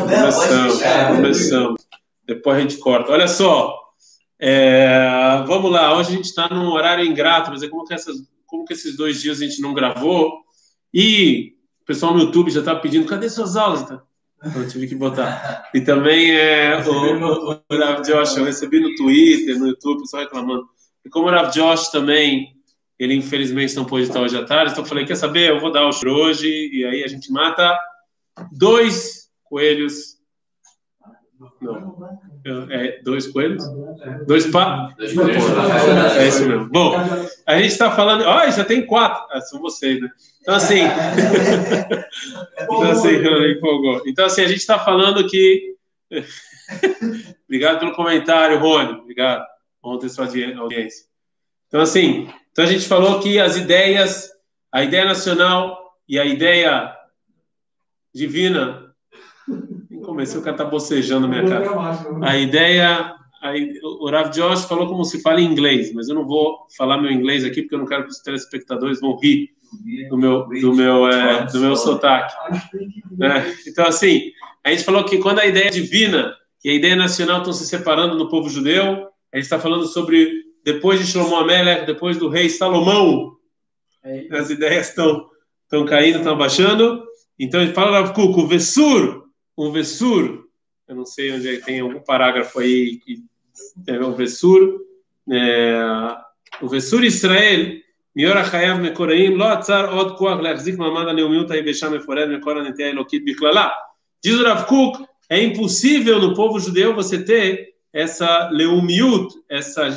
Começamos, começamos. Depois a gente corta. Olha só, é, vamos lá. Hoje a gente está num horário ingrato, mas é como que, essas, como que esses dois dias a gente não gravou. E o pessoal no YouTube já está pedindo: cadê suas aulas? Então, eu tive que botar. E também é, o, o, o Rav Josh, eu recebi no Twitter, no YouTube, o pessoal reclamando. E como o Rav Josh também ele infelizmente não pôde estar hoje à tarde, então eu falei, quer saber, eu vou dar o show hoje, e aí a gente mata dois coelhos. Não. É, dois coelhos? Dois pá? É isso mesmo. Bom, a gente está falando. Ó, oh, já tem quatro. Ah, são vocês, né? Então, assim. então, assim, empolgou. Então, assim, a gente está falando que. Obrigado pelo comentário, Rony. Obrigado. Ontem sua audiência. Então, assim, então a gente falou que as ideias, a ideia nacional e a ideia divina. Comecei, o cara tá bocejando na minha cara. A ideia. A, o Rav Josh falou como se fala em inglês, mas eu não vou falar meu inglês aqui porque eu não quero que os telespectadores vão rir do meu, do meu, é, do meu sotaque. É, então, assim, a gente falou que quando a ideia divina e a ideia nacional estão se separando no povo judeu, a gente está falando sobre depois de Shlomo Amelech, depois do rei Salomão, é as ideias estão estão caindo, estão baixando. Então ele fala Rav Kuk, o Vessur, o Vessur, eu não sei onde é, tem algum parágrafo aí que é o Vessur, é, o Vessur Israel, מיור החייב מקוראים, לא עצר עוד כוח להחזיק מעמד הלאומיות היבשה מפורד מקור הנטייה האלוקית בכללה. Diz o Rav Kuk, é impossível no povo judeu você ter essa leumiut, essa,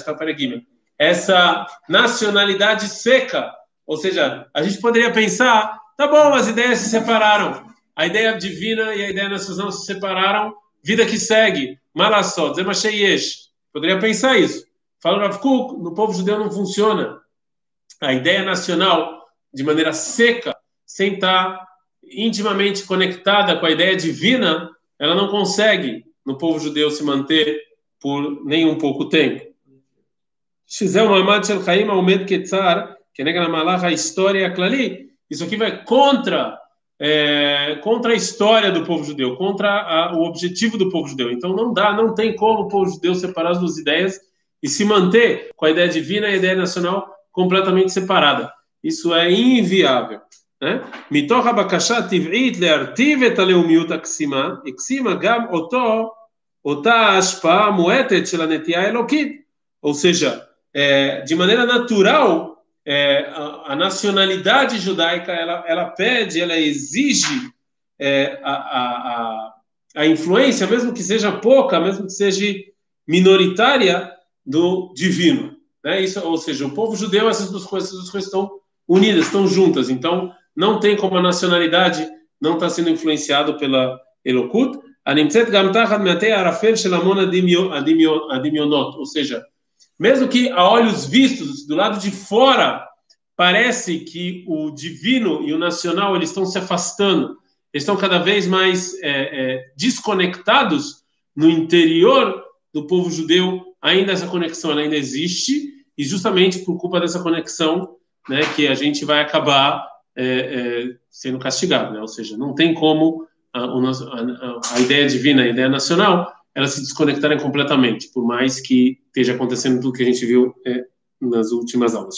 essa nacionalidade seca. Ou seja, a gente poderia pensar, tá bom, as ideias se separaram. a ideia divina e a ideia nacional se separaram. Vida que segue. Malassó, Zemasheyesh. Poderia pensar isso. Fala Rav Kuk, no povo judeu não funciona. A ideia nacional, de maneira seca, sem estar intimamente conectada com a ideia divina, ela não consegue no povo judeu se manter por nenhum pouco tempo. Isso aqui vai contra é, contra a história do povo judeu, contra a, o objetivo do povo judeu. Então não dá, não tem como o povo judeu separar as duas ideias e se manter com a ideia divina e a ideia nacional completamente separada. Isso é inviável. מתוך הבקשה טבעית להרטיב את הלאומיות הקסימה, הקסימה גם אותו אותה השפעה מועטת של הנטייה האלוקית. Ou seja, é, de maneira natural, é, a, a, nacionalidade judaica ela, ela pede, ela exige é, a, a, a, influência, mesmo que seja pouca, mesmo que seja minoritária, do divino. Né? Isso, ou seja, o povo judeu, essas duas coisas, essas duas coisas estão unidas, estão juntas. Então, não tem como a nacionalidade não estar tá sendo influenciado pela Elokut. Ou seja, mesmo que a olhos vistos, do lado de fora, parece que o divino e o nacional eles estão se afastando, eles estão cada vez mais é, é, desconectados no interior do povo judeu, ainda essa conexão ainda existe, e justamente por culpa dessa conexão, né, que a gente vai acabar é, é sendo castigado, né? ou seja, não tem como a, a, a ideia divina, a ideia nacional, elas se desconectarem completamente, por mais que esteja acontecendo tudo que a gente viu é, nas últimas aulas.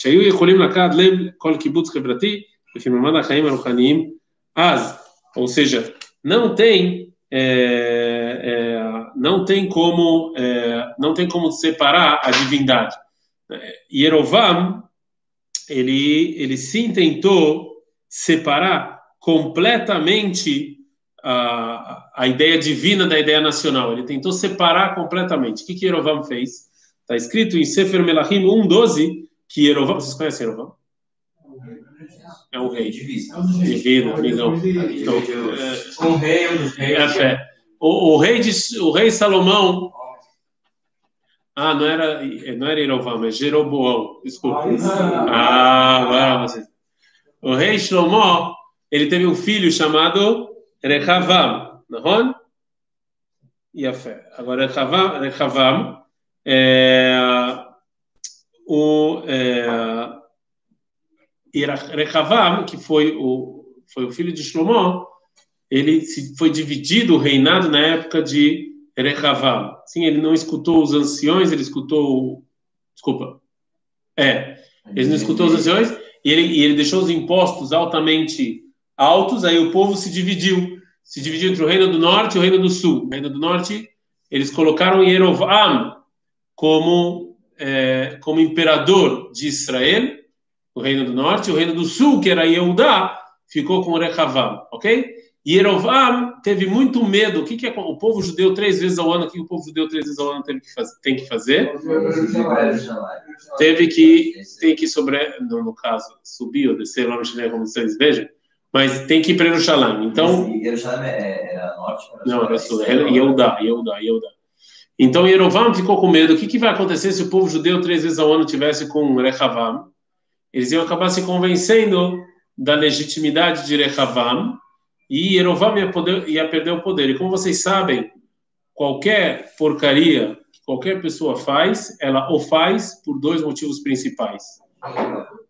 ou seja, não tem é, é, não tem como é, não tem como separar a divindade. Yerovam ele ele sim tentou separar completamente a, a ideia divina da ideia nacional. Ele tentou separar completamente. O que, que Yerovam fez? Está escrito em Sefer Melachim 1.12 que Yerovam... Vocês conhecem Yerovam? É um rei. De vida, amigão. Então, é, um rei, um dos reis. É a fé. O, o, rei de, o rei Salomão... Ah, não era, não era Yerovam, é Jeroboão. Desculpa. Ah, agora você... O rei Shlomo, ele teve um filho chamado Rechavam, Nahon? fé. Agora, Rechavam, Rechavam é, o é, Rechavam, que foi o, foi o filho de Shlomo, ele foi dividido o reinado na época de Rechavam. Sim, ele não escutou os anciões, ele escutou. Desculpa. É, ele não escutou os anciões e ele, e ele deixou os impostos altamente altos, aí o povo se dividiu. Se dividiu entre o reino do norte e o reino do sul. O reino do norte, eles colocaram Yerovam como, é, como imperador de Israel, o reino do norte, o reino do sul, que era Yehudá, ficou com Rehavam, ok? Yerovam teve muito medo. O que, que é o povo judeu três vezes ao ano? O que o povo judeu três vezes ao ano teve que fazer, tem que fazer? Teve que tem que sobre no, caso subir ou descer lá no chinês como vocês vejam, mas tem que ir para Jerusalém. Então Jerusalém é, era norte. Não, era sul. Yehudá, Yehudá, Yehudá. Então Yerovam ficou com medo. O que, que vai acontecer se o povo judeu três vezes ao ano tivesse com Rehavam? Eles iam acabar se convencendo da legitimidade de Rehavam e Yerovam ia, poder, ia perder o poder. E como vocês sabem, qualquer porcaria que qualquer pessoa faz, ela o faz por dois motivos principais: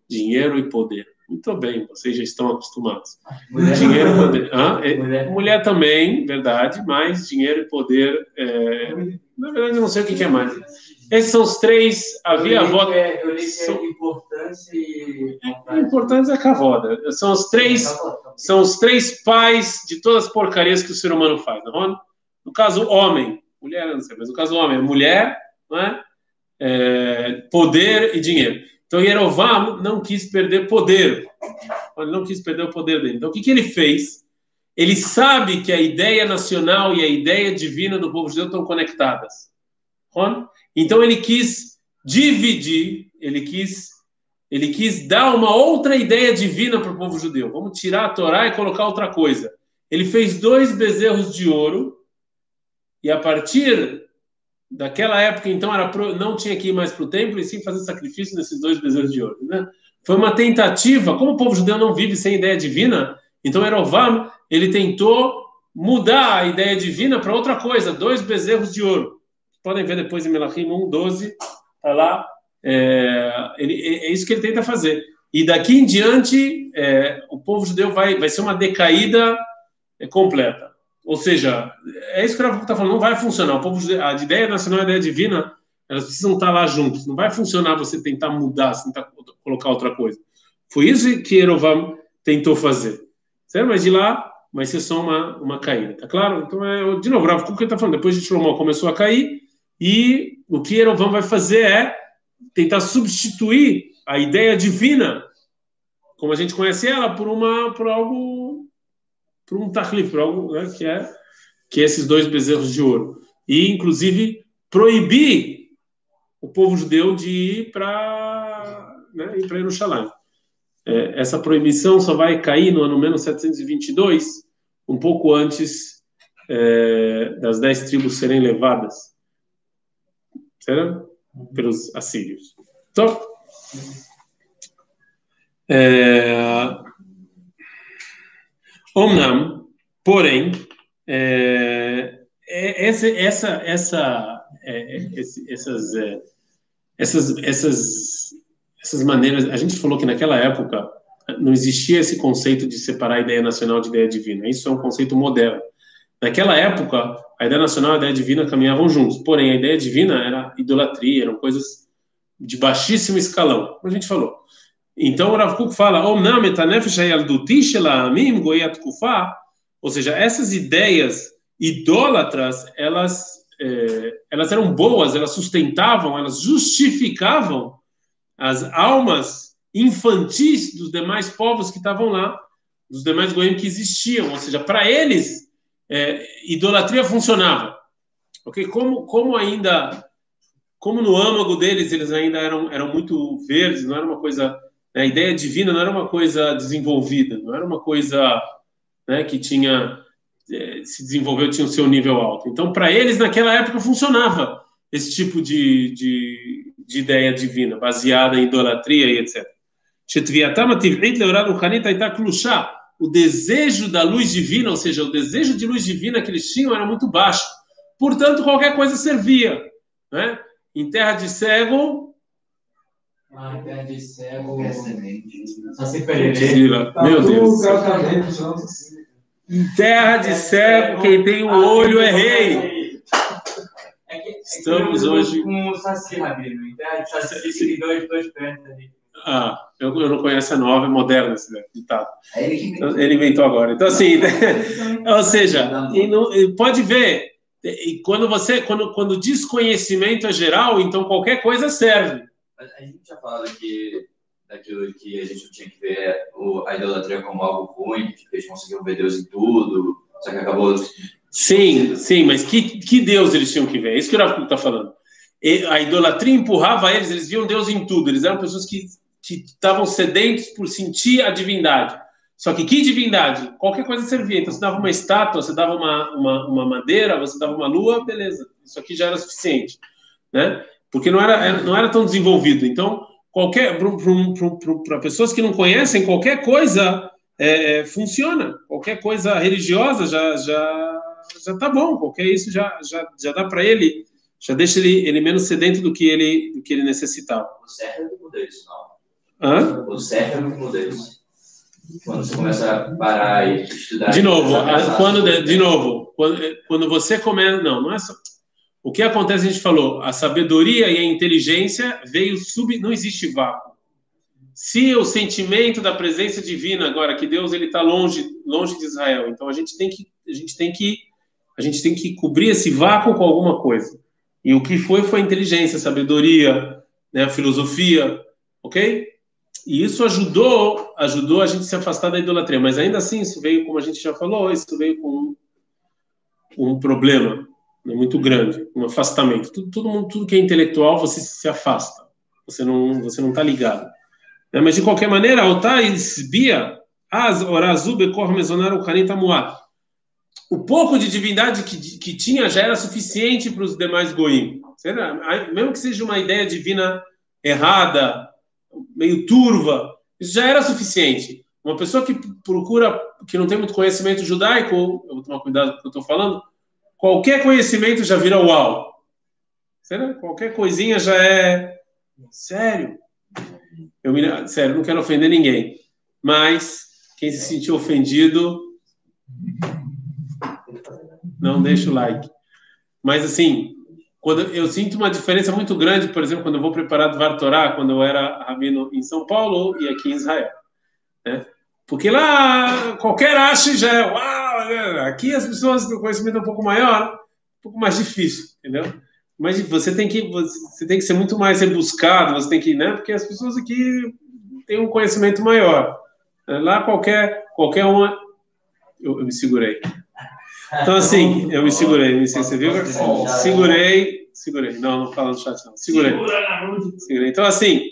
dinheiro e poder. Muito bem, vocês já estão acostumados. Mulher. Dinheiro e poder. É, mulher. mulher. também, verdade, mas dinheiro e poder. É, na verdade, eu não sei o que, que é mais. Esses são os três. Havia a voto. É, eu li é importante e. É, importante é cavoda. São os três. São os três pais de todas as porcarias que o ser humano faz, não é? No caso, homem. Mulher, não sei, mas no caso, homem. Mulher, não é? é poder e dinheiro. Então, Yerovam não quis perder poder. Ele não quis perder o poder dele. Então, o que, que ele fez? Ele sabe que a ideia nacional e a ideia divina do povo judeu estão conectadas. Então, ele quis dividir, ele quis, ele quis dar uma outra ideia divina para o povo judeu. Vamos tirar a Torá e colocar outra coisa. Ele fez dois bezerros de ouro e a partir daquela época, então, era pro, não tinha que ir mais para o templo e sim fazer sacrifício nesses dois bezerros de ouro. Né? Foi uma tentativa, como o povo judeu não vive sem ideia divina, então Erovam, ele tentou mudar a ideia divina para outra coisa, dois bezerros de ouro. Podem ver depois em Melachim 1, 12, tá lá. É, ele, é, é isso que ele tenta fazer. E daqui em diante, é, o povo judeu vai, vai ser uma decaída é, completa. Ou seja, é isso que o está falando, não vai funcionar. O povo, a ideia nacional e a ideia divina, elas precisam estar lá juntos. Não vai funcionar você tentar mudar, tentar colocar outra coisa. Foi isso que Erovam tentou fazer. Certo? Mas de lá vai ser só uma, uma caída, tá claro? Então, é, de novo, o que está falando? Depois de Shlomo começou a cair, e o que Erovam vai fazer é tentar substituir a ideia divina, como a gente conhece ela, por uma por algo por um taklif, por algo né, que é que é esses dois bezerros de ouro. E, inclusive, proibir o povo judeu de ir para né, ir para Jerusalém. É, essa proibição só vai cair no ano menos 722, um pouco antes é, das dez tribos serem levadas certo? pelos assírios. Então, é, Omnam, porém, é, é, essa, essa, essa, é, é essas, é, essas, essas, essas maneiras, a gente falou que naquela época não existia esse conceito de separar a ideia nacional de ideia divina. Isso é um conceito moderno. Naquela época, a ideia nacional e a ideia divina caminhavam juntos. Porém, a ideia divina era idolatria, eram coisas de baixíssimo escalão, como a gente falou. Então o Rav Kuk fala, ou seja, essas ideias idólatras, elas, é, elas eram boas, elas sustentavam, elas justificavam as almas infantis dos demais povos que estavam lá, dos demais goianos que existiam, ou seja, para eles, é, idolatria funcionava. Ok? Como, como ainda, como no âmago deles eles ainda eram, eram muito verdes, não era uma coisa a ideia divina não era uma coisa desenvolvida, não era uma coisa né, que tinha é, se desenvolveu, tinha o seu nível alto. Então, para eles, naquela época, funcionava esse tipo de, de, de ideia divina, baseada em idolatria e etc. O desejo da luz divina, ou seja, o desejo de luz divina que eles tinham era muito baixo. Portanto, qualquer coisa servia. Né? Em terra de cego, ah, de cego. Saci Pereira. Meu Deus. Em terra de cego, quem tem o olho é rei. Estamos hoje. Com o Saci, Rabino. Em terra de Saci, tem dois, dois pernas ali. Ah, eu, eu não conheço a nova, é moderna esse ditado. É ele inventou agora. Então, assim, ou seja, e não- e pode ver, e quando você, quando, quando desconhecimento é geral, então qualquer coisa serve. A gente tinha falado aqui daquilo que a gente tinha que ver o- a idolatria como algo ruim, que eles conseguiam ver Deus em tudo, só que acabou. Sim, sim, mas que, que Deus eles tinham que ver? É isso que o Rafa está falando. A idolatria empurrava eles, eles viam Deus em tudo. Eles eram pessoas que que estavam sedentos por sentir a divindade. Só que que divindade? Qualquer coisa servia. Então, você dava uma estátua, você dava uma, uma, uma madeira, você dava uma lua, beleza. Isso aqui já era suficiente. Né? Porque não era, não era tão desenvolvido. Então, qualquer para pessoas que não conhecem, qualquer coisa é, é, funciona. Qualquer coisa religiosa já já já tá bom. Qualquer isso já já, já dá para ele, já deixa ele, ele menos sedento do que ele do que ele necessitava. O certo é que muda isso, não. Hã? O certo é que muda isso. Quando você começa a parar e estudar. De novo, a quando de novo, quando, quando você começa, não, não é só o que acontece, a gente falou, a sabedoria e a inteligência veio sub, não existe vácuo. Se o sentimento da presença divina agora que Deus ele está longe, longe de Israel, então a gente tem que, a gente tem que, a gente tem que cobrir esse vácuo com alguma coisa. E o que foi foi a inteligência, a sabedoria, né, a filosofia, ok? E isso ajudou, ajudou a gente se afastar da idolatria. Mas ainda assim, isso veio, como a gente já falou, isso veio com um, um problema muito grande, um afastamento. Tudo, mundo, tudo que é intelectual, você se afasta. Você não, você não está ligado. Né? Mas de qualquer maneira, Altar Isbia, Az Orazu Bekor Mezonar Ukanita Muat. O pouco de divindade que, que tinha já era suficiente para os demais goim. Mesmo que seja uma ideia divina errada, meio turva, isso já era suficiente. Uma pessoa que procura, que não tem muito conhecimento judaico, eu vou tomar cuidado com o que eu estou falando, qualquer conhecimento já vira uau. Será? Qualquer coisinha já é. Sério? Eu me... Sério, não quero ofender ninguém. Mas quem se sentiu ofendido, não deixa o like. Mas assim, quando eu sinto uma diferença muito grande, por exemplo, quando eu vou preparar do Var Torá, quando eu era rabino em São Paulo e aqui em Israel, né? Porque lá qualquer ache já é uau, né? aqui as pessoas têm conhecimento um pouco maior, um pouco mais difícil, entendeu? Mas você tem que você tem que ser muito mais rebuscado, você tem que, né? Porque as pessoas aqui têm um conhecimento maior. Lá qualquer qualquer uma eu, eu me segurei. Então, assim, eu me segurei, me você viu? Segurei, segurei. Não, não fala no chat, não. Segurei. segurei. Então, assim,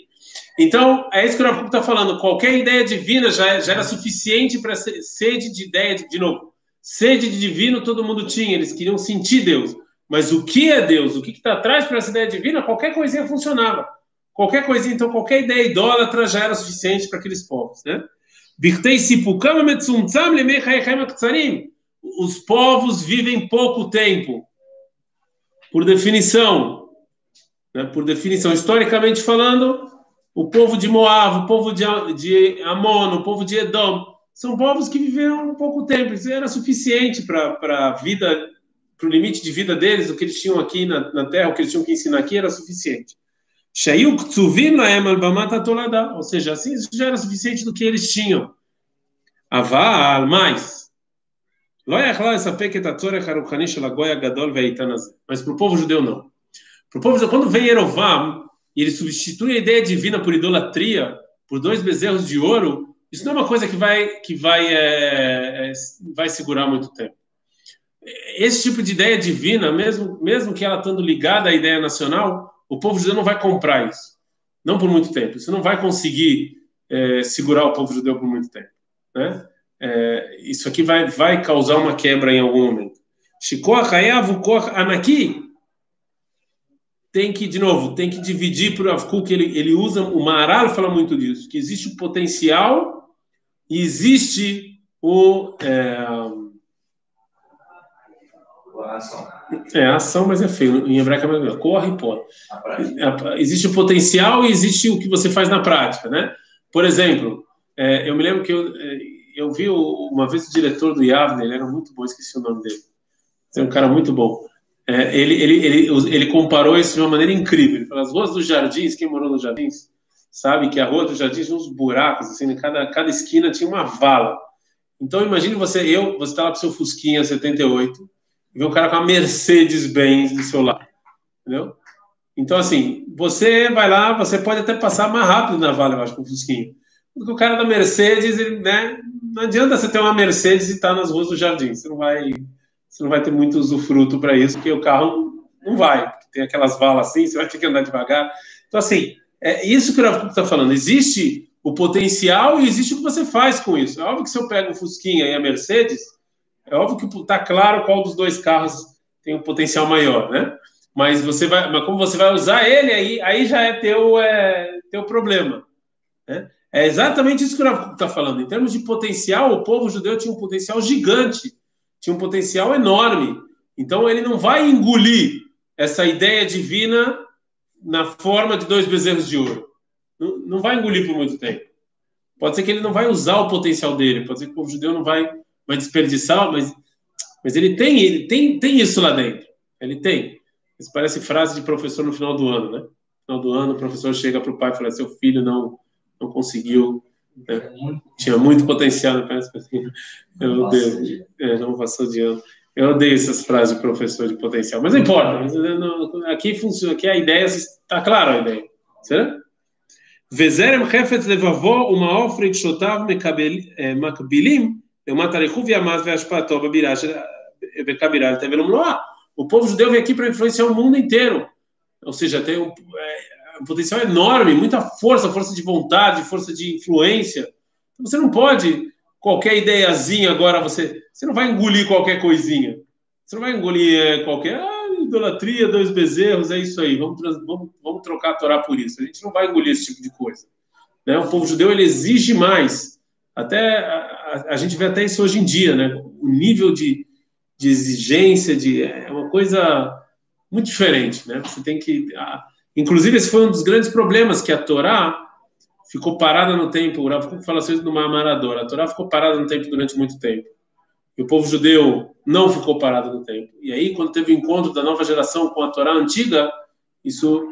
então, é isso que o Rafa está falando. Qualquer ideia divina já, já era suficiente para sede de ideia, de, de novo, sede de divino todo mundo tinha, eles queriam sentir Deus. Mas o que é Deus? O que está atrás para essa ideia divina? Qualquer coisinha funcionava. Qualquer coisinha, então, qualquer ideia idólatra já era suficiente para aqueles povos, né? Os povos vivem pouco tempo, por definição. Né? Por definição, historicamente falando, o povo de Moab, o povo de, de Amon, o povo de Edom, são povos que viveram pouco tempo. Isso era suficiente para a vida, para o limite de vida deles, o que eles tinham aqui na, na terra, o que eles tinham que ensinar aqui era suficiente. Ou seja, assim isso já era suficiente do que eles tinham. Aval, mais. Mas para o povo judeu, não. Para o povo judeu, quando vem Yerovam e ele substitui a ideia divina por idolatria, por dois bezerros de ouro, isso não é uma coisa que vai, que vai, é, é, vai segurar muito tempo. Esse tipo de ideia divina, mesmo, mesmo que ela estando ligada à ideia nacional, o povo judeu não vai comprar isso. Não por muito tempo. Isso não vai conseguir é, segurar o povo judeu por muito tempo. Né? É, isso aqui vai, vai causar uma quebra em algum momento. Shikoach Hayav Anaki tem que, de novo, tem que dividir para o Avkuk, ele, ele usa, o Maharal fala muito disso, que existe o potencial e existe o... É, A ação. é, a ação, mas é feio. Em hebraico é mais legal. Corre e pode. Existe o potencial e existe o que você faz na prática, né? Por exemplo, é, eu me lembro que eu, é, eu vi uma vez o diretor do Yavne, ele era muito bom, esqueci o nome dele. É um cara muito bom. É, ele, ele, ele, ele comparou isso de uma maneira incrível. Ele falou, as ruas dos jardins, quem morou nos jardins, sabe que a rua dos jardins tinha uns buracos, assim, cada, cada esquina tinha uma vala. Então, imagine você, eu, você está lá com seu Fusquinha 78, e vê um cara com a Mercedes-Benz do seu lado, entendeu? Então, assim, você vai lá, você pode até passar mais rápido na vala, eu acho, com o Fusquinha. Porque o cara da Mercedes, ele, né, não adianta você ter uma Mercedes e estar tá nas ruas do jardim, você não vai você não vai ter muito usufruto para isso, porque o carro não vai, tem aquelas valas assim, você vai ter que andar devagar. Então, assim, é isso que o Rafa está falando. Existe o potencial e existe o que você faz com isso. É óbvio que se eu pego o Fusquinha e a Mercedes, é óbvio que está claro qual dos dois carros tem um potencial maior, né? Mas você vai, mas como você vai usar ele aí, aí já é teu, é, teu problema. Né? É exatamente isso que o Rafa está falando. Em termos de potencial, o povo judeu tinha um potencial gigante tinha um potencial enorme. Então ele não vai engolir essa ideia divina na forma de dois bezerros de ouro. Não, não vai engolir por muito tempo. Pode ser que ele não vai usar o potencial dele, pode ser que o povo judeu não vai, vai desperdiçar, mas, mas ele tem ele tem, tem isso lá dentro. Ele tem. Isso parece frase de professor no final do ano, né? No final do ano, o professor chega para o pai e fala: seu filho não, não conseguiu é, tinha muito potencial, né? parece assim. Eu odeio, é, não passou de ano. Eu odeio essas frases de professor de potencial, mas não importa. aqui funciona, aqui a ideia está clara a ideia, certo? וזרם חפץ לבבו ומאור רגשותיו מקבילים לעומת הריחוב ימיו והשפעתו בבירה של וכבירה לתבל ומלואה. O povo judeu vem aqui para influenciar o mundo inteiro. Ou seja, tem um, é, um potencial enorme, muita força, força de vontade, força de influência. Então, você não pode qualquer ideiazinha agora você você não vai engolir qualquer coisinha. Você não vai engolir é, qualquer ah, idolatria, dois bezerros, é isso aí. Vamos, vamos, vamos trocar a Torá por isso. A gente não vai engolir esse tipo de coisa. Né? O povo judeu ele exige mais. Até a, a, a gente vê até isso hoje em dia, né? O nível de, de exigência de é uma coisa muito diferente, né? Você tem que Inclusive, esse foi um dos grandes problemas que a Torá ficou parada no tempo. O Rav fala assim no Maradona. A Torá ficou parada no tempo durante muito tempo. E o povo judeu não ficou parado no tempo. E aí, quando teve o encontro da nova geração com a Torá antiga, isso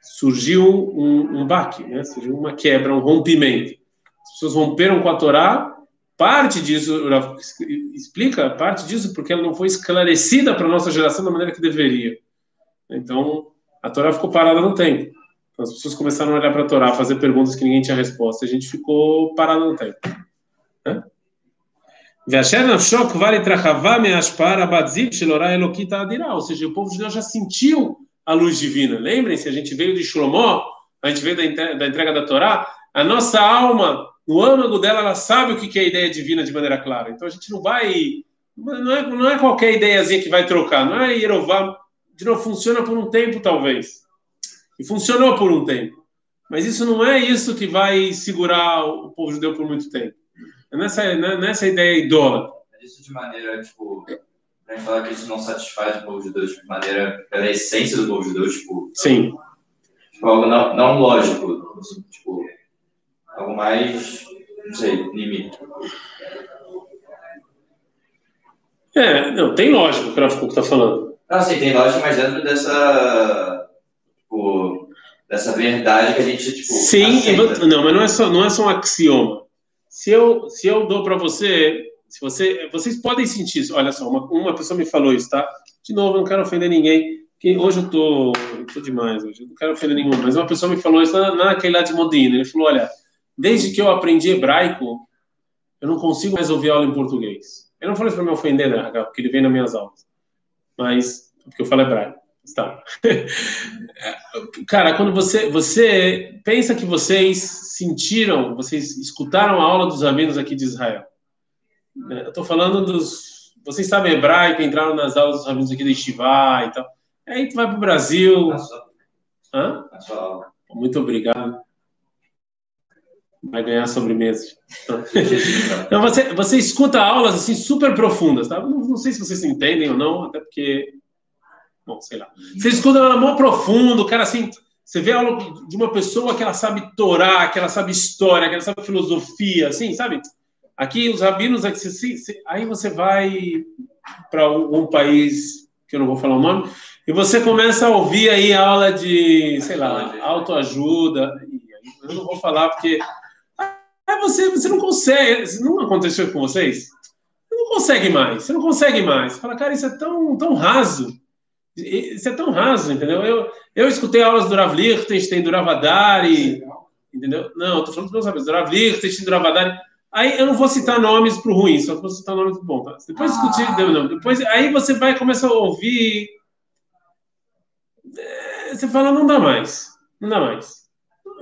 surgiu um, um baque, né? surgiu uma quebra, um rompimento. As pessoas romperam com a Torá. Parte disso, explica, parte disso porque ela não foi esclarecida para a nossa geração da maneira que deveria. Então, a Torá ficou parada no tempo. As pessoas começaram a olhar para a Torá, fazer perguntas que ninguém tinha resposta, a gente ficou parado no tempo. Ou seja, o povo judeu já sentiu a luz divina. Lembrem-se, a gente veio de Shlomo, a gente veio da entrega da Torá, a nossa alma, no âmago dela, ela sabe o que é a ideia divina de maneira clara. Então a gente não vai. Não é, não é qualquer ideiazinha que vai trocar, não é Yerová de novo, funciona por um tempo, talvez. E funcionou por um tempo. Mas isso não é isso que vai segurar o povo judeu por muito tempo. É nessa, né, nessa ideia idólatra. Isso de maneira, tipo, pra falar que isso não satisfaz o povo judeu tipo, de maneira, pela essência do povo judeu, tipo. Sim. Tipo, algo não, não lógico. Tipo, algo mais, não sei, limite. É, não, tem lógica o que o está falando. Não, sim, tem lógica, mas dentro dessa. Dessa verdade que a gente, tipo. Sim, aceita. não, mas não é só, não é só um axioma. Se eu, se eu dou para você. Se você, vocês podem sentir isso. Olha só, uma, uma pessoa me falou isso, tá? De novo, eu não quero ofender ninguém. Que hoje eu tô, eu tô demais, hoje não quero ofender ninguém, mas uma pessoa me falou isso na, naquele lá de Modena. Ele falou: olha, desde que eu aprendi hebraico, eu não consigo mais ouvir aula em português. Eu não falei para me ofender, né, porque ele vem nas minhas aulas mas porque eu falo hebraico. Tá. Cara, quando você você pensa que vocês sentiram, vocês escutaram a aula dos rabinos aqui de Israel. Né, eu estou falando dos, vocês sabem hebraico, entraram nas aulas dos rabinos aqui de Shivá e tal. Aí tu vai para o Brasil. Hã? Muito obrigado. Vai ganhar sobremesa. Então, você, você escuta aulas assim super profundas, tá? Não, não, sei se vocês entendem ou não, até porque. Bom, sei lá. Você escuta ela mó profundo, cara assim. Você vê a aula de uma pessoa que ela sabe Torá, que ela sabe história, que ela sabe filosofia, assim, sabe? Aqui os rabinos, aí você vai para algum país que eu não vou falar o nome, e você começa a ouvir aí aula de, sei lá, autoajuda. Eu não vou falar porque aí você, você não consegue, não aconteceu com vocês? Você não consegue mais, você não consegue mais. Você fala, cara, isso é tão, tão raso. Isso é tão raso, entendeu? Eu, eu escutei aulas do Rav Lichtenstein, do Ravadari, entendeu? Não, eu tô falando dos meus amigos, do Rav Lichtenstein, do Ravadari. Aí eu não vou citar nomes para o ruim, só vou citar nomes do bom. Tá? Depois ah. discutir, não, depois aí você vai começar a ouvir. É, você fala, não dá mais, não dá mais.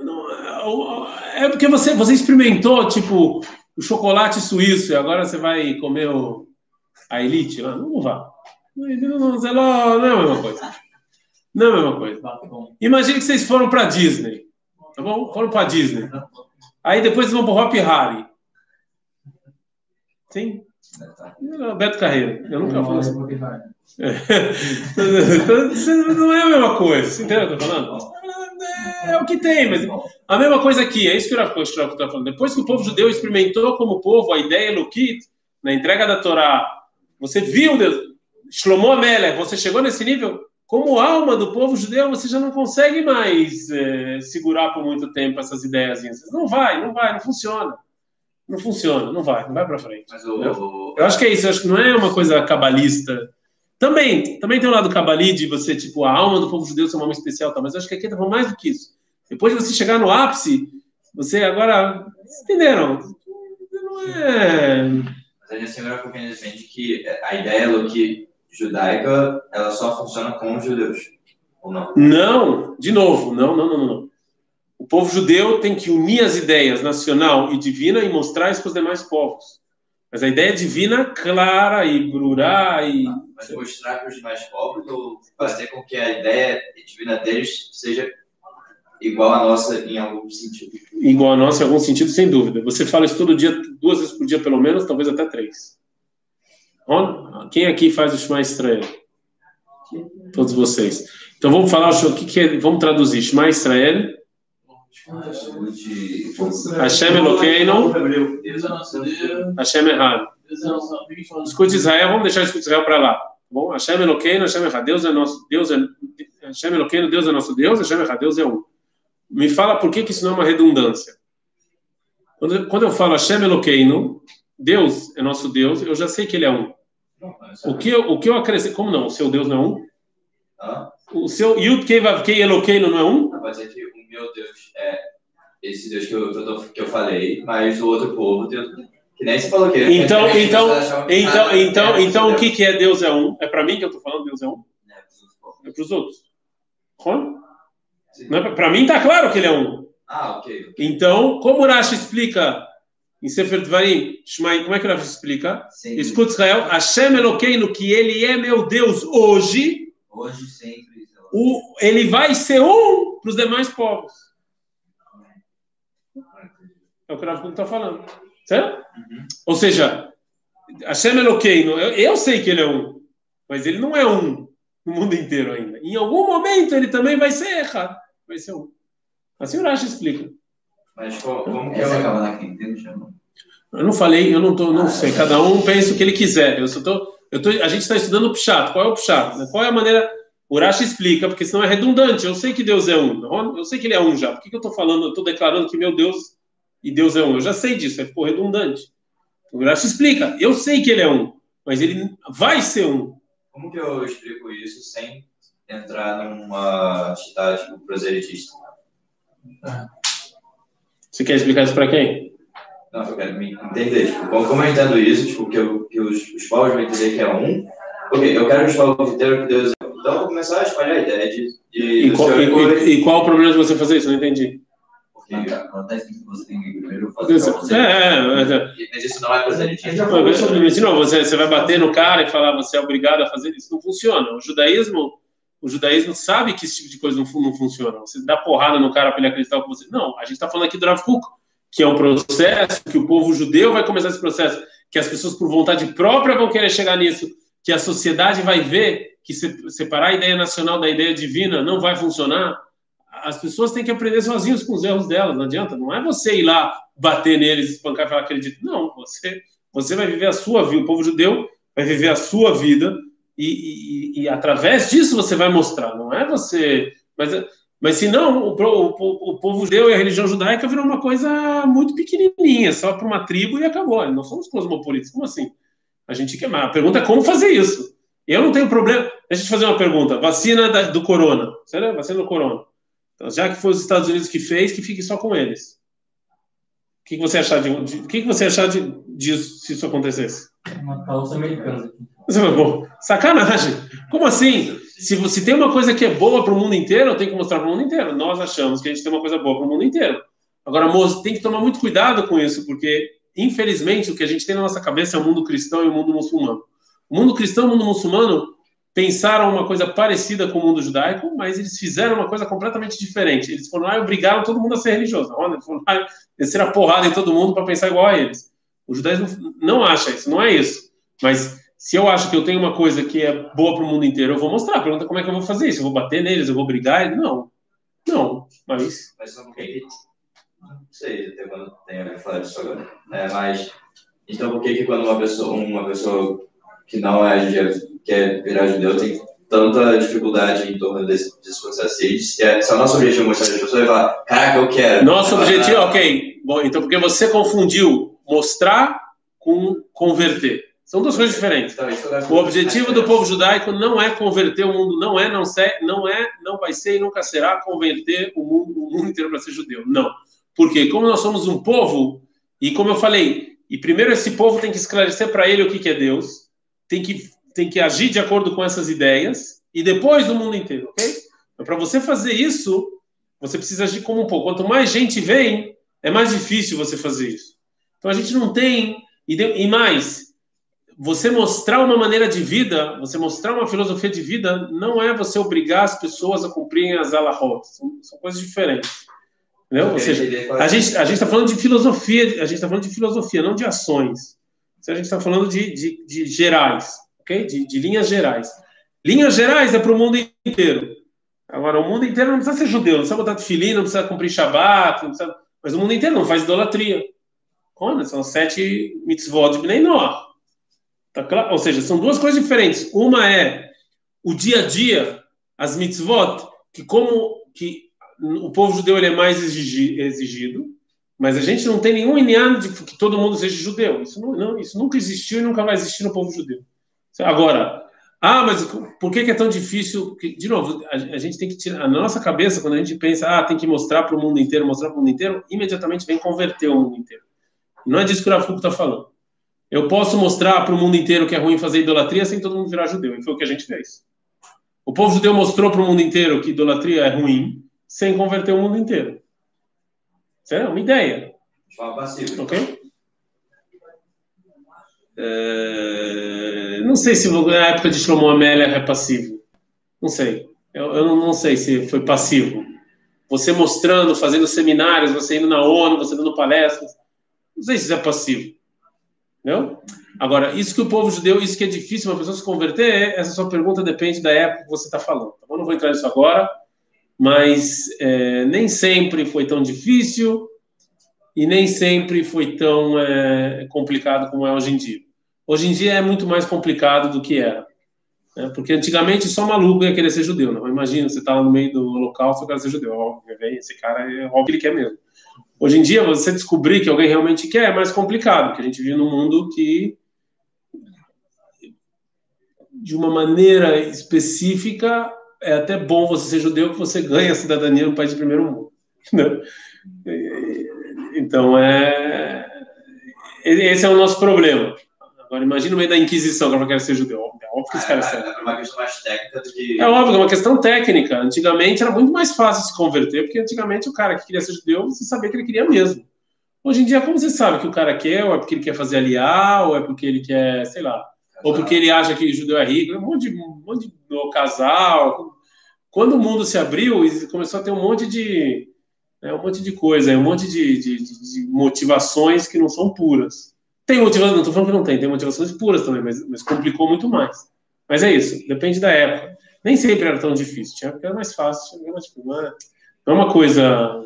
Não, é porque você, você experimentou tipo o chocolate suíço e agora você vai comer o, a elite lá, não vá. Não, não, não, não é a mesma coisa. Não é a mesma coisa. Imagine que vocês foram para Disney, tá bom? Foram para Disney. Aí depois vão para o Hop Harry. Sim. Beto Carreiro. Eu nunca fui. Assim. não é a mesma coisa. Você entendeu o que eu tô falando? É, é o que tem, mas a mesma coisa aqui. É isso que o Rafa está falando. Depois que o povo judeu experimentou como povo a ideia Elokit, na entrega da Torá, você viu Deus, Shlomo Amelech, você chegou nesse nível? Como alma do povo judeu, você já não consegue mais é, segurar por muito tempo essas ideias. Não vai, não vai, não funciona não funciona, não vai, não vai para frente. O, eu acho que é isso, eu acho que não é uma coisa cabalista. Também, também tem um lado cabali de você, tipo, a alma do povo judeu ser uma alma especial, tá? mas eu acho que aqui tá mais do que isso. Depois de você chegar no ápice, você agora. Entenderam? Não é. Mas a gente sempre defende que a ideia do que judaica ela só funciona com os judeus. Ou não? Não, de novo, não, não, não, não. O povo judeu tem que unir as ideias nacional e divina e mostrar isso para os demais povos. Mas a ideia divina clara e brurá e mas mostrar para os demais povos ou fazer com que a ideia divina deles seja igual à nossa em algum sentido? Igual à nossa em algum sentido, sem dúvida. Você fala isso todo dia, duas vezes por dia pelo menos, talvez até três. Quem aqui faz o Shema Israel? Todos vocês. Então vamos falar o que, que é, vamos traduzir Shema Israel Hashem Eloqueino. Hashem errado. Escute Israel, vamos deixar escute Israel para lá. Bom, Hashem Eloqueino, Hashem errado. Deus é nosso, Deus é Hashem Eloqueino, Deus é nosso Deus, Hashem errado, Deus é um. Me fala por que, que isso não é uma redundância. Quando, quando eu falo Hashem Eloqueino, Deus é nosso Deus, eu já sei que ele é um. O que eu, o que eu acrescento, como não? O seu Deus não é um? O seu Yud Kei Vav Kei Eloqueino não é um? Mas é que meu Deus é esse Deus que eu, que eu, que eu falei, mas o outro povo tem que nem se falou que então então então então é, então o que que é Deus é um? É para mim que eu estou falando Deus é um? É para os outros. É para mim está claro que ele é um. Ah ok, então como Rashi explica em Sefer Dvarim Shmai, como é que Rashi explica escuta Israel Hashem Eloqueino que ele é meu Deus hoje hoje sempre o, ele vai ser um para os demais povos. É o que o Rav está falando. Certo? Uhum. Ou seja, Hashem Eloqueino, eu, eu sei que ele é um, mas ele não é um no mundo inteiro ainda. Em algum momento ele também vai ser errado. Vai ser um. Assim o Rashi explica. Mas como que é o Eu não falei, eu não tô, não ah, sei. Cada um pensa o que ele quiser. Eu só tô, eu tô, a gente está estudando o Pshat. Qual é o Pshat? Qual é a maneira o Rashi explica, porque senão é redundante. Eu sei que Deus é um. Eu sei que ele é um já. Por que, que eu estou falando? Eu estou declarando que meu Deus e Deus é um. Eu já sei disso, aí ficou redundante. O Rashi explica. Eu sei que ele é um, mas ele vai ser um. Como que eu explico isso sem entrar numa tipo, proselitista? Você quer explicar isso para quem? Não, eu quero me entender. Tipo, como eu entendo isso, tipo, que, eu, que os, os povos vão entender que é um, ok, eu quero que os povos entendam que Deus é então, eu vou começar a espalhar a ideia de. de e, qual, e, e, qual o problema de você fazer isso? Não entendi. Porque acontece que você tem que primeiro fazer. Você, é, é, é, Mas isso não é proselitismo. Não, você, você vai bater no cara e falar você é obrigado a fazer isso. Não funciona. O judaísmo. O judaísmo sabe que esse tipo de coisa não, não funciona. Você dá porrada no cara para ele acreditar que você. Não, a gente está falando aqui do Rav Kuk, que é um processo que o povo judeu vai começar esse processo, que as pessoas por vontade própria vão querer chegar nisso, que a sociedade vai ver que separar a ideia nacional da ideia divina não vai funcionar, as pessoas têm que aprender sozinhos com os erros delas, não adianta. Não é você ir lá bater neles, espancar e falar acredito. Não, você, você vai viver a sua vida. O povo judeu vai viver a sua vida e, e, e através disso você vai mostrar. Não é você. Mas, mas se não, o, o, o povo judeu e a religião judaica virou uma coisa muito pequenininha, só para uma tribo e acabou. Nós somos cosmopolitas. Como assim? A gente quer. A pergunta é como fazer isso. Eu não tenho problema. Deixa eu te fazer uma pergunta. Vacina da, do corona. Será? Vacina do corona. Então, já que foi os Estados Unidos que fez, que fique só com eles. O que, que você achar de, de que, que você achar de, disso se isso acontecesse? Uma causa americana. Sacanagem. Como assim? Se você tem uma coisa que é boa para o mundo inteiro, eu tenho que mostrar para o mundo inteiro. Nós achamos que a gente tem uma coisa boa para o mundo inteiro. Agora, moço, tem que tomar muito cuidado com isso, porque, infelizmente, o que a gente tem na nossa cabeça é o mundo cristão e o mundo muçulmano. O mundo cristão e o mundo muçulmano pensaram uma coisa parecida com o mundo judaico, mas eles fizeram uma coisa completamente diferente. Eles foram lá e obrigaram todo mundo a ser religioso. Eles foram lá e a porrada em todo mundo para pensar igual a eles. O judaísmo não acha isso, não é isso. Mas se eu acho que eu tenho uma coisa que é boa para o mundo inteiro, eu vou mostrar. Pergunta como é que eu vou fazer isso? Eu vou bater neles? Eu vou brigar? Não. Não. Mas. Mas só. Não sei até quando tem a falar disso agora. É, mas. Então, por que, que quando uma pessoa, uma pessoa que não é judeu, quer virar judeu, tem tanta dificuldade em torno desse, desse processo. Se, é, se é o nosso objetivo mostrar as pessoas, vai falar, caraca, eu quero. Nosso objetivo, ok. Bom, então porque você confundiu mostrar com converter. São duas coisas diferentes. Então, o objetivo do povo judaico não é converter o mundo, não é, não, ser, não é, não vai ser e nunca será converter o mundo, o mundo inteiro para ser judeu. Não. Porque como nós somos um povo, e como eu falei, e primeiro esse povo tem que esclarecer para ele o que, que é Deus, tem que, tem que agir de acordo com essas ideias e depois do mundo inteiro, ok? Então, para você fazer isso, você precisa agir como um pouco. Quanto mais gente vem, é mais difícil você fazer isso. Então a gente não tem. E, de, e mais, você mostrar uma maneira de vida, você mostrar uma filosofia de vida, não é você obrigar as pessoas a cumprirem as alahot. São, são coisas diferentes. Entendeu? Ou seja, a gente a está falando de filosofia, a gente está falando de filosofia, não de ações. A gente está falando de, de, de, gerais, De, de linhas gerais. Linhas gerais é para o mundo inteiro. Agora, o mundo inteiro não precisa ser judeu, não precisa botar filhinho, não precisa cumprir Shabat, precisa... mas o mundo inteiro não faz idolatria. Olha, são sete mitzvot de Bnei. Tá claro? Ou seja, são duas coisas diferentes. Uma é o dia a dia, as mitzvot, que como que o povo judeu ele é mais exigido, mas a gente não tem nenhum inhano de que todo mundo seja judeu. Isso, não, não, isso nunca existiu e nunca vai existir no povo judeu. Agora, ah, mas por que, é tão difícil? De novo, a, gente tem que tirar. Na nossa cabeça, quando a gente pensa, ah, tem que mostrar para o mundo inteiro, mostrar para o mundo inteiro, imediatamente vem converter o mundo inteiro. Não é disso que o Rafuco está falando. Eu posso mostrar para o mundo inteiro que é ruim fazer idolatria sem todo mundo virar judeu. E foi o que a gente fez. O povo judeu mostrou para o mundo inteiro que idolatria é ruim sem converter o mundo inteiro. É uma ideia. passivo. Ok? É... Não sei se na época de Shlomo Amélia é passivo. Não sei. Eu, eu não sei se foi passivo. Você mostrando, fazendo seminários, você indo na ONU, você dando palestras. Não sei se isso é passivo. Entendeu? Agora, isso que o povo judeu, isso que é difícil uma pessoa se converter, essa sua pergunta depende da época que você está falando. Tá Eu não vou entrar nisso agora mas é, nem sempre foi tão difícil e nem sempre foi tão é, complicado como é hoje em dia. Hoje em dia é muito mais complicado do que era. Né? Porque antigamente só maluco ia querer ser judeu. Não? Imagina, você está lá no meio do local, você quer ser judeu. Óbvio, esse cara é óbvio que ele quer mesmo. Hoje em dia, você descobrir que alguém realmente quer é mais complicado, porque a gente vive num mundo que, de uma maneira específica, é até bom você ser judeu que você ganha a cidadania no país de primeiro mundo. Né? Então, é... esse é o nosso problema. Agora, imagina no meio da Inquisição, que eu quero ser judeu. É óbvio que esse cara é, é uma questão mais técnica do que... É óbvio, é uma questão técnica. Antigamente era muito mais fácil se converter, porque antigamente o cara que queria ser judeu, você sabia que ele queria mesmo. Hoje em dia, como você sabe que o cara quer, ou é porque ele quer fazer aliar, ou é porque ele quer, sei lá, ou porque ele acha que judeu é rico, um monte de, um monte de casal. Quando o mundo se abriu, começou a ter um monte de, né, um monte de coisa, um monte de, de, de, motivações que não são puras. Tem motivações, não estou falando que não tem, tem motivações puras também, mas, mas complicou muito mais. Mas é isso, depende da época. Nem sempre era tão difícil, tinha época era mais fácil, tinha mais difícil. Não é uma coisa.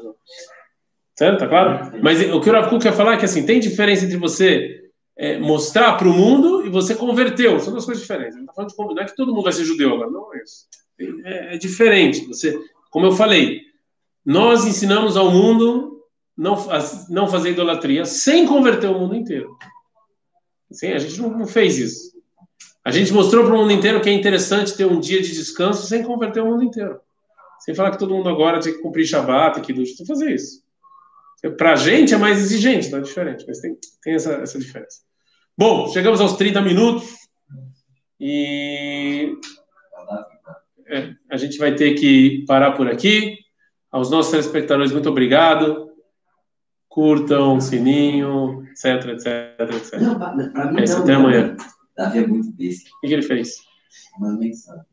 Certo? Tá claro? Mas o que o Rav quer falar é que assim, tem diferença entre você é, mostrar para o mundo e você converteu. São duas coisas diferentes. Não, tá falando de, não é que todo mundo vai ser judeu agora, não é isso. É, é diferente. Você, como eu falei, nós ensinamos ao mundo não, não fazer idolatria sem converter o mundo inteiro. Sim, a gente não, não fez isso. A gente mostrou para o mundo inteiro que é interessante ter um dia de descanso sem converter o mundo inteiro. Sem falar que todo mundo agora tem que cumprir Shabbat, que tem que fazer isso. Para a gente é mais exigente, não é diferente, mas tem, tem essa, essa diferença. Bom, chegamos aos 30 minutos e é, a gente vai ter que parar por aqui. Aos nossos telespectadores, muito obrigado. Curtam, sininho, etc, etc, etc. Não, pra, pra mim é, não, até amanhã. Davi é muito besta. O que, que ele fez? Uma mensagem.